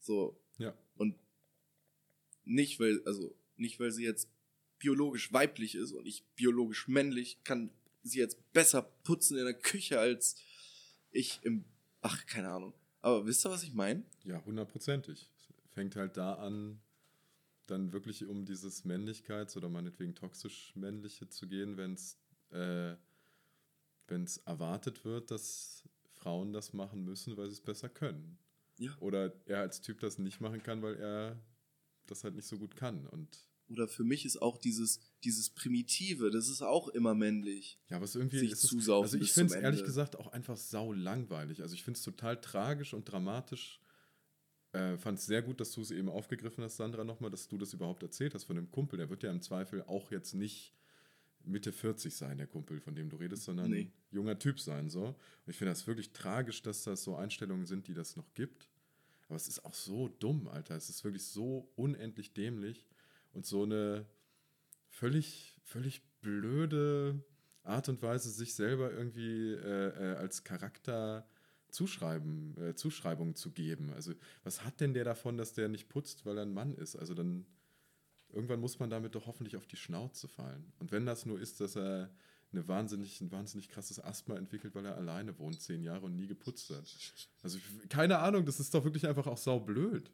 So. Ja. Und nicht, weil, also, nicht, weil sie jetzt biologisch weiblich ist und ich biologisch männlich, kann sie jetzt besser putzen in der Küche als ich im, ach, keine Ahnung. Aber wisst ihr, was ich meine? Ja, hundertprozentig. Fängt halt da an, dann wirklich um dieses Männlichkeits- oder meinetwegen toxisch-männliche zu gehen, wenn es äh, wenn's erwartet wird, dass Frauen das machen müssen, weil sie es besser können. Ja. Oder er als Typ das nicht machen kann, weil er das halt nicht so gut kann. Und Oder für mich ist auch dieses, dieses Primitive, das ist auch immer männlich. ja, aber es ist irgendwie Sich ist es, zusaufen Also ich finde es ehrlich gesagt auch einfach sau langweilig. Also ich finde es total tragisch und dramatisch. Äh, Fand es sehr gut, dass du es eben aufgegriffen hast, Sandra, nochmal, dass du das überhaupt erzählt hast von dem Kumpel. Der wird ja im Zweifel auch jetzt nicht Mitte 40 sein, der Kumpel, von dem du redest, sondern Nee. ein junger Typ sein. So. Und ich finde das wirklich tragisch, dass das so Einstellungen sind, die das noch gibt. Aber es ist auch so dumm, Alter. Es ist wirklich so unendlich dämlich und so eine völlig, völlig blöde Art und Weise, sich selber irgendwie äh, äh, als Charakter zuschreiben, äh, Zuschreibungen zu geben. Also, was hat denn der davon, dass der nicht putzt, weil er ein Mann ist? Also dann irgendwann muss man damit doch hoffentlich auf die Schnauze fallen. Und wenn das nur ist, dass er eine wahnsinnig, ein wahnsinnig krasses Asthma entwickelt, weil er alleine wohnt, zehn Jahre und nie geputzt hat. Also keine Ahnung, das ist doch wirklich einfach auch saublöd.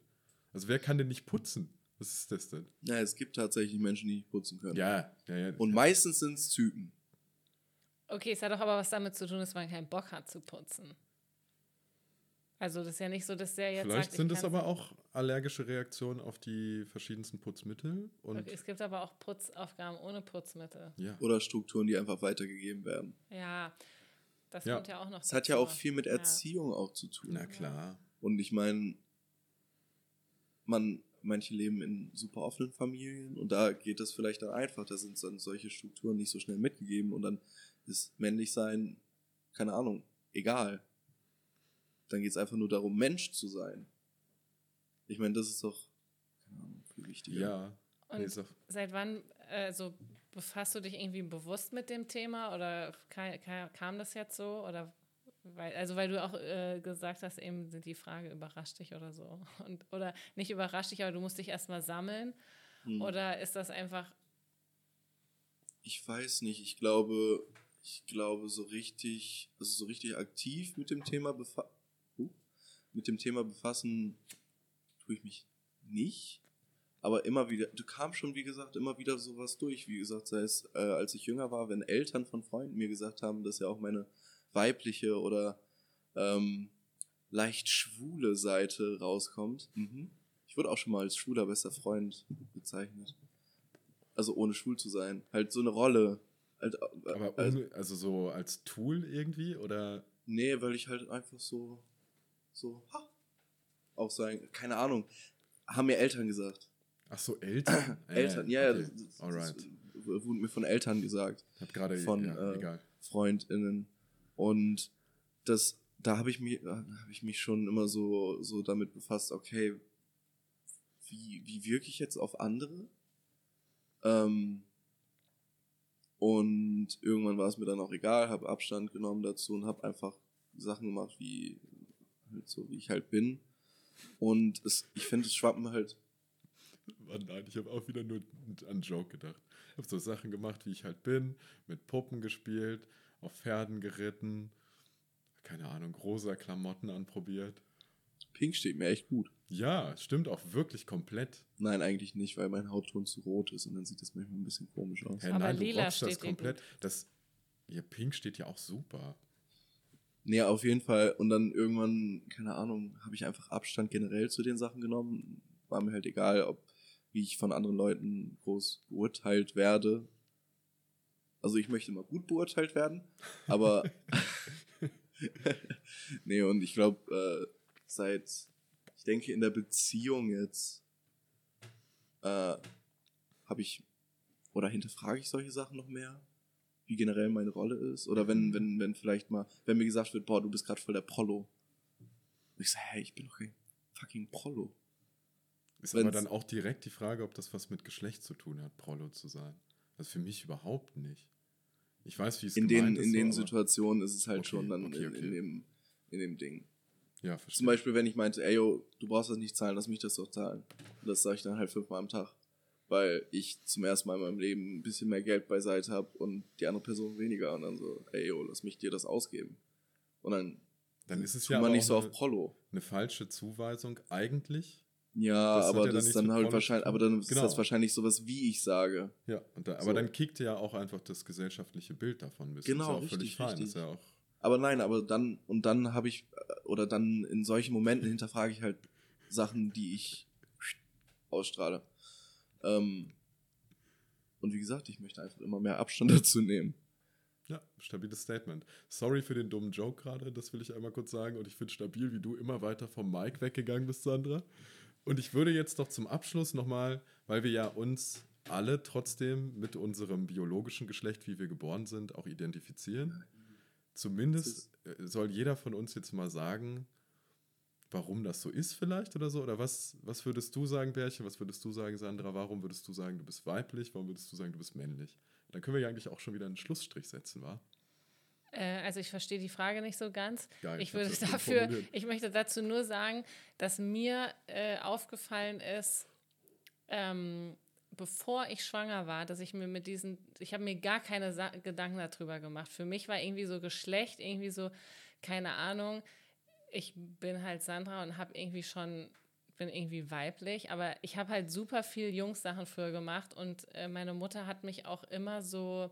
Also wer kann denn nicht putzen? Was ist das denn? Ja, es gibt tatsächlich Menschen, die nicht putzen können. Ja, ja, ja. Und meistens sind es Typen. Okay, es hat doch aber was damit zu tun, dass man keinen Bock hat zu putzen. Also das ist ja nicht so, dass der jetzt Vielleicht sagt, sind es aber auch allergische Reaktionen auf die verschiedensten Putzmittel. Und Okay, es gibt aber auch Putzaufgaben ohne Putzmittel. ja, Oder Strukturen, die einfach weitergegeben werden. Ja, das Ja. kommt ja auch noch Es hat ja auch viel mit Ja. Erziehung auch zu tun. na klar. Und ich meine, man, manche leben in super offenen Familien und da geht das vielleicht dann einfach. Da sind dann solche Strukturen nicht so schnell mitgegeben und dann ist männlich sein, keine Ahnung, egal. Dann geht es einfach nur darum, Mensch zu sein. Ich meine, das ist doch, keine Ahnung, viel wichtiger. Ja. Und Nee, seit wann, also befasst du dich irgendwie bewusst mit dem Thema oder ka- ka- kam das jetzt so? Oder weil, also weil du auch äh, gesagt hast, eben sind die Frage überrascht dich oder so. Und, oder nicht überrascht dich, aber du musst dich erstmal sammeln. Hm. Oder ist das einfach, Ich weiß nicht, ich glaube, ich glaube so richtig, also so richtig aktiv mit dem Thema befa uh, mit dem Thema befassen tue ich mich nicht. Aber immer wieder, du kam schon, wie gesagt, immer wieder sowas durch. Wie gesagt, sei es, äh, als ich jünger war, wenn Eltern von Freunden mir gesagt haben, dass ja auch meine weibliche oder ähm, leicht schwule Seite rauskommt. Mhm. Ich wurde auch schon mal als schwuler bester Freund bezeichnet. Also ohne schwul zu sein. Halt so eine Rolle. Halt, äh, Aber also, ohne, also so als Tool irgendwie oder nee, weil ich halt einfach so, so, ha, auch sagen, keine Ahnung, haben mir Eltern gesagt. Ach so, Eltern? Eltern, ja, okay. ja. Das, Alright. das wurde mir von Eltern gesagt. Hab gerade von ja, äh, FreundInnen. Und das, da habe ich mich, habe ich mich schon immer so, so damit befasst, okay, wie, wie wirke ich jetzt auf andere? Ähm, und irgendwann war es mir dann auch egal, habe Abstand genommen dazu und habe einfach Sachen gemacht, wie halt so wie ich halt bin. Und es, ich finde, es schwappen halt. Oh nein, ich habe auch wieder nur an Joke gedacht. Ich habe so Sachen gemacht, wie ich halt bin, mit Puppen gespielt, auf Pferden geritten, keine Ahnung, rosa Klamotten anprobiert. Pink steht mir echt gut. Ja, stimmt auch wirklich komplett. Nein, eigentlich nicht, weil mein Hautton zu rot ist und dann sieht das manchmal ein bisschen komisch aus. Hey, Aber nein, lila steht das komplett. Das, ja, Pink steht ja auch super. Nee, auf jeden Fall. Und dann irgendwann, keine Ahnung, habe ich einfach Abstand generell zu den Sachen genommen. War mir halt egal, ob wie ich von anderen Leuten groß beurteilt werde. Also ich möchte immer gut beurteilt werden, aber nee, und ich glaube, äh, seit, ich denke, in der Beziehung jetzt äh, habe ich oder hinterfrage ich solche Sachen noch mehr, wie generell meine Rolle ist. Oder wenn, wenn, wenn vielleicht mal, wenn mir gesagt wird, boah, du bist gerade voll der Prollo. Und ich sage, hey, ich bin doch kein fucking Prollo. Ist Wenn's, aber dann auch direkt die Frage, ob das was mit Geschlecht zu tun hat, Prollo zu sein. Also für mich überhaupt nicht. Ich weiß, wie es in den, ist. In so, den Situationen ist es halt okay, schon dann okay, okay. In, in, dem, in dem Ding. Ja, verstehe. Zum Beispiel, wenn ich meinte, ey, yo, du brauchst das nicht zahlen, lass mich das doch zahlen. Und das sage ich dann halt fünfmal am Tag. Weil ich zum ersten Mal in meinem Leben ein bisschen mehr Geld beiseite habe und die andere Person weniger. Und dann so, ey, yo, lass mich dir das ausgeben. Und dann, dann ist es ja man nicht so auf Prollo. Eine falsche Zuweisung eigentlich. Ja, das aber das ist dann halt wahrscheinlich, aber dann ist genau. das wahrscheinlich sowas, wie ich sage. Ja, da, aber so. dann kickt ja auch einfach das gesellschaftliche Bild davon ein bisschen. Genau, ist ja richtig, fein. richtig. Ist ja auch aber nein, aber dann, und dann habe ich, oder dann in solchen Momenten hinterfrage ich halt Sachen, die ich ausstrahle. Ähm, und wie gesagt, ich möchte einfach immer mehr Abstand dazu nehmen. Ja, stabiles Statement. Sorry für den dummen Joke gerade, das will ich einmal kurz sagen. Und ich finde stabil, wie du immer weiter vom Mike weggegangen bist, Sandra. Und ich würde jetzt doch zum Abschluss nochmal, weil wir ja uns alle trotzdem mit unserem biologischen Geschlecht, wie wir geboren sind, auch identifizieren. Zumindest äh, soll jeder von uns jetzt mal sagen, warum das so ist vielleicht oder so. Oder was, was würdest du sagen, Bärchen? Was würdest du sagen, Sandra? Warum würdest du sagen, du bist weiblich? Warum würdest du sagen, du bist männlich? Dann können wir ja eigentlich auch schon wieder einen Schlussstrich setzen, wa? Äh, also ich verstehe die Frage nicht so ganz. Ja, ich, ich würde dafür, ich möchte dazu nur sagen, dass mir äh, aufgefallen ist, ähm, bevor ich schwanger war, dass ich mir mit diesen, ich habe mir gar keine Sa Gedanken darüber gemacht. Für mich war irgendwie so Geschlecht, irgendwie so, keine Ahnung. Ich bin halt Sandra und habe irgendwie schon, bin irgendwie weiblich, aber ich habe halt super viel Jungs-Sachen früher gemacht und äh, meine Mutter hat mich auch immer so,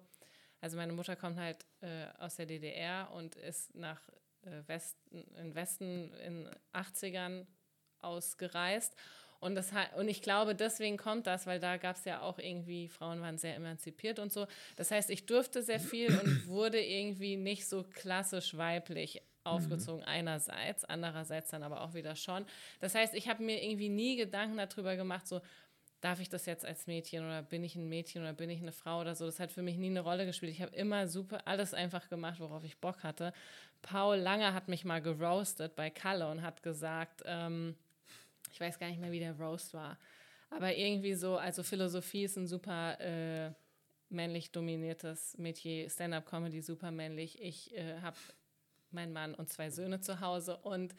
also meine Mutter kommt halt äh, aus der DDR und ist nach äh, Westen, in Westen in 80ern ausgereist und, das, und ich glaube, deswegen kommt das, weil da gab es ja auch irgendwie, Frauen waren sehr emanzipiert und so. Das heißt, ich durfte sehr viel und wurde irgendwie nicht so klassisch weiblich aufgezogen mhm. einerseits, andererseits dann aber auch wieder schon. Das heißt, ich habe mir irgendwie nie Gedanken darüber gemacht, so darf ich das jetzt als Mädchen oder bin ich ein Mädchen oder bin ich eine Frau oder so. Das hat für mich nie eine Rolle gespielt. Ich habe immer super alles einfach gemacht, worauf ich Bock hatte. Paul Lange hat mich mal geroastet bei Kalle und hat gesagt, ähm, ich weiß gar nicht mehr, wie der Roast war. Aber irgendwie so, also Philosophie ist ein super äh, männlich dominiertes Metier, Stand-up-Comedy super männlich. Ich äh, habe meinen Mann und zwei Söhne zu Hause und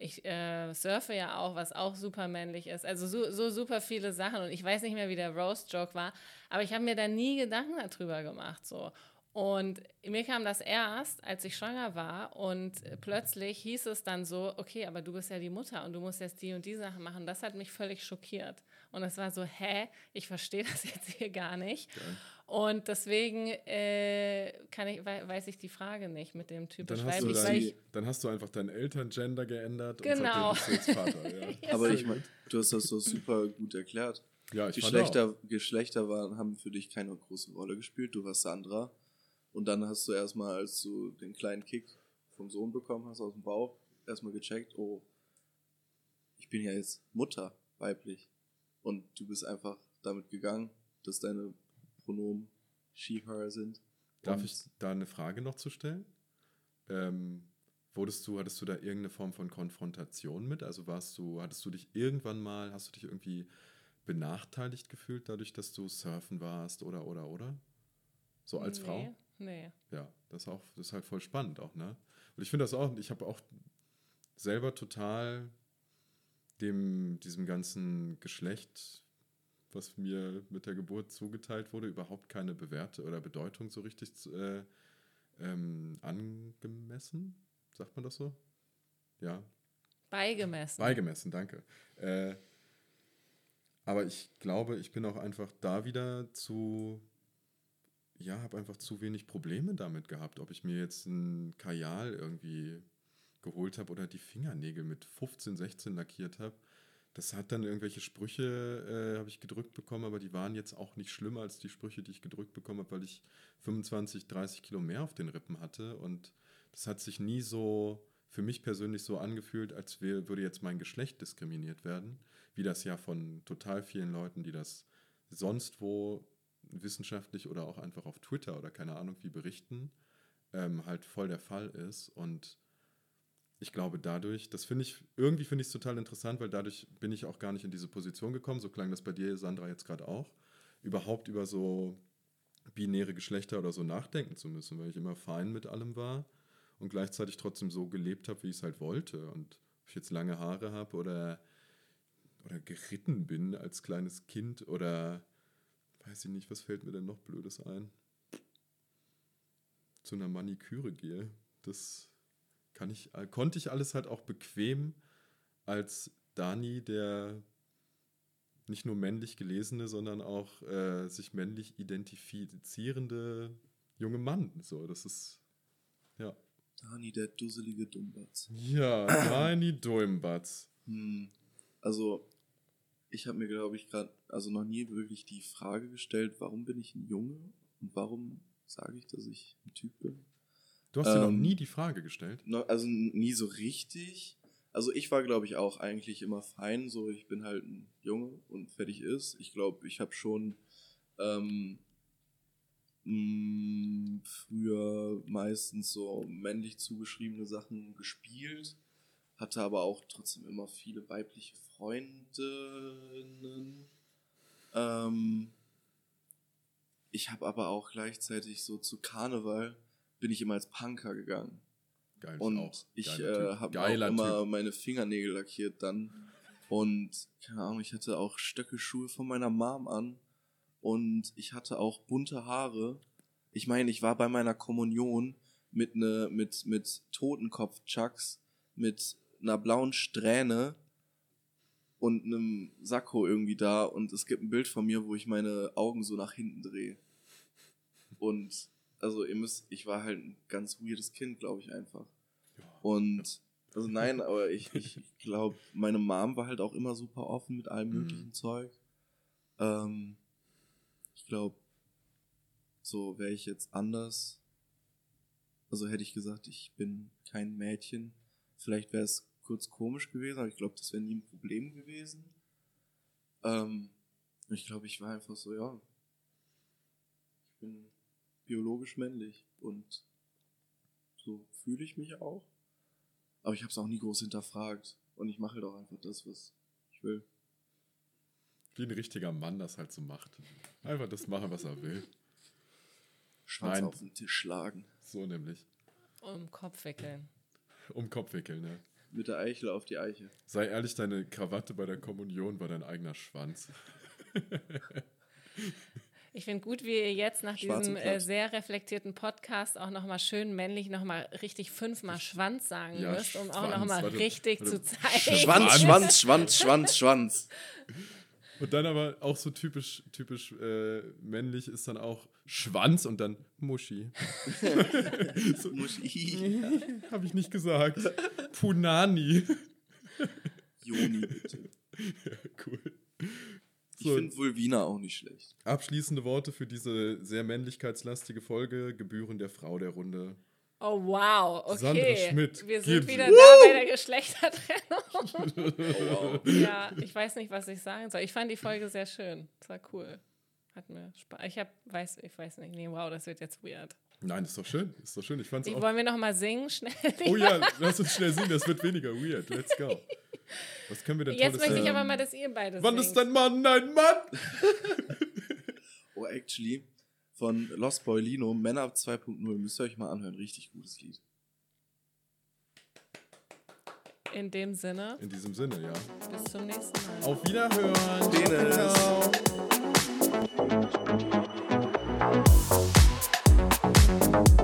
ich äh, surfe ja auch, was auch super männlich ist. Also so, so super viele Sachen und ich weiß nicht mehr, wie der Roast-Joke war, aber ich habe mir da nie Gedanken darüber gemacht. So. Und mir kam das erst, als ich schwanger war und plötzlich hieß es dann so, okay, aber du bist ja die Mutter und du musst jetzt die und die Sachen machen. Das hat mich völlig schockiert. Und es war so, hä, ich verstehe das jetzt hier gar nicht. Geil. Und deswegen äh, kann ich, weiß ich die Frage nicht mit dem typisch dann hast, weiblich, dein, ich, dann hast du einfach dein Elterngender geändert genau. und bist du jetzt Vater. Ja. aber ich meine, du hast das so super gut erklärt. Ja, ich Geschlechter, Geschlechter waren, haben für dich keine große Rolle gespielt. Du warst Sandra. Und dann hast du erstmal, als du den kleinen Kick vom Sohn bekommen hast aus dem Bauch, erstmal gecheckt, oh, ich bin ja jetzt Mutter, weiblich. und du bist einfach damit gegangen, dass deine Pronomen she, her sind. Darf ich da eine Frage noch zu stellen? Ähm, wurdest du, hattest du da irgendeine Form von Konfrontation mit? Also warst du, hattest du dich irgendwann mal, hast du dich irgendwie benachteiligt gefühlt, dadurch, dass du surfen warst oder oder oder? So als nee, Frau? Nee. Ja, das ist auch, das ist halt voll spannend auch, ne? Und ich finde das auch, ich habe auch selber total dem, diesem ganzen Geschlecht, was mir mit der Geburt zugeteilt wurde, überhaupt keine Bewerte oder Bedeutung so richtig äh, ähm, angemessen. Sagt man das so? Ja, Beigemessen. Beigemessen, danke. Äh, aber ich glaube, ich bin auch einfach da wieder zu, ja, habe einfach zu wenig Probleme damit gehabt, ob ich mir jetzt ein Kajal irgendwie geholt habe oder die Fingernägel mit 15, 16 lackiert habe. Das hat dann irgendwelche Sprüche, äh, habe ich gedrückt bekommen, aber die waren jetzt auch nicht schlimmer als die Sprüche, die ich gedrückt bekommen habe, weil ich 25, 30 Kilo mehr auf den Rippen hatte. Und das hat sich nie so für mich persönlich so angefühlt, als wär, würde jetzt mein Geschlecht diskriminiert werden, wie das ja von total vielen Leuten, die das sonst wo wissenschaftlich oder auch einfach auf Twitter oder keine Ahnung wie berichten, ähm, halt voll der Fall ist. Und ich glaube dadurch, das finde ich, irgendwie finde ich es total interessant, weil dadurch bin ich auch gar nicht in diese Position gekommen, so klang das bei dir, Sandra, jetzt gerade auch, überhaupt über so binäre Geschlechter oder so nachdenken zu müssen, weil ich immer fein mit allem war und gleichzeitig trotzdem so gelebt habe, wie ich es halt wollte. Und ob ich jetzt lange Haare habe oder, oder geritten bin als kleines Kind oder weiß ich nicht, was fällt mir denn noch Blödes ein? Zu einer Maniküre gehe. Das kann ich, äh, konnte ich alles halt auch bequem als Dani, der nicht nur männlich gelesene, sondern auch äh, sich männlich identifizierende junge Mann. So, das ist, ja. Dani, der dusselige Dummbatz. Ja, Dani Doimbatz. Hm. Also, ich habe mir, glaube ich, gerade, also noch nie wirklich die Frage gestellt, warum bin ich ein Junge und warum sage ich, dass ich ein Typ bin? Du hast dir noch Ähm, nie die Frage gestellt. Also nie so richtig. Also ich war, glaube ich, auch eigentlich immer fein. So, ich bin halt ein Junge und fertig ist. Ich glaube, ich habe schon ähm, mh, früher meistens so männlich zugeschriebene Sachen gespielt, hatte aber auch trotzdem immer viele weibliche Freundinnen. Ähm, ich habe aber auch gleichzeitig so zu Karneval bin ich immer als Punker gegangen. Geil, Und auch. ich äh, habe auch immer Typ. meine Fingernägel lackiert dann. Und keine Ahnung, ich hatte auch Stöckelschuhe von meiner Mom an. Und ich hatte auch bunte Haare. Ich meine, ich war bei meiner Kommunion mit ne, mit, mit Totenkopf-Chucks, mit einer blauen Strähne und einem Sakko irgendwie da. Und es gibt ein Bild von mir, wo ich meine Augen so nach hinten drehe. Und also ihr müsst, ich war halt ein ganz weirdes Kind, glaube ich einfach. Und also nein, aber ich, ich glaube, meine Mom war halt auch immer super offen mit allem Mhm. möglichen Zeug. Ähm, ich glaube, so wäre ich jetzt anders. Also hätte ich gesagt, ich bin kein Mädchen. Vielleicht wäre es kurz komisch gewesen, aber ich glaube, das wäre nie ein Problem gewesen. Ähm, ich glaube, ich war einfach so, ja. Ich bin biologisch männlich und so fühle ich mich auch. Aber ich habe es auch nie groß hinterfragt und ich mache halt auch einfach das, was ich will. Wie ein richtiger Mann das halt so macht. Einfach das machen, was er will. Schwanz Nein. auf den Tisch schlagen. So nämlich. Um Kopf wickeln. Um Kopf wickeln, ne? Mit der Eichel auf die Eiche. Sei ehrlich, deine Krawatte bei der Kommunion war dein eigener Schwanz. Ich finde gut, wie ihr jetzt nach Schwarz diesem äh, sehr reflektierten Podcast auch nochmal schön männlich nochmal richtig fünfmal Schwanz sagen Ja, müsst, um auch Schwanz, nochmal warte, richtig warte. zu zeigen. Schwanz, Schwanz, Schwanz, Schwanz, Schwanz. Und dann aber auch so typisch, typisch äh, männlich ist dann auch Schwanz und dann Muschi. Muschi. Habe ich nicht gesagt. Punani. Joni, bitte. cool. Ich So. finde Vulvina auch nicht schlecht. Abschließende Worte für diese sehr männlichkeitslastige Folge gebühren der Frau der Runde. Oh, wow. Okay. Sandra Schmidt, Wir sind wieder sie. da bei der Geschlechtertrennung. wow. ja, ich weiß nicht, was ich sagen soll. Ich fand die Folge sehr schön. Es war cool. Hat mir Spaß. Ich hab, weiß, ich weiß nicht. Nee, wow, das wird jetzt weird. Nein, ist doch schön. Ist doch schön. Ich fand's Ich, auch. wollen wir noch mal singen, schnell? Oh ja, lass uns schnell singen, das wird weniger weird. Let's go. Was können wir denn Jetzt möchte ich aber mal, dass ihr beide Wann ist dein Mann ein Mann? oh, actually, von Lost Boy Lino, Männer 2.0, müsst ihr euch mal anhören. Richtig gutes Lied. In dem Sinne. In diesem Sinne, ja. Bis zum nächsten Mal. Auf Wiederhören. Dennis. Ciao.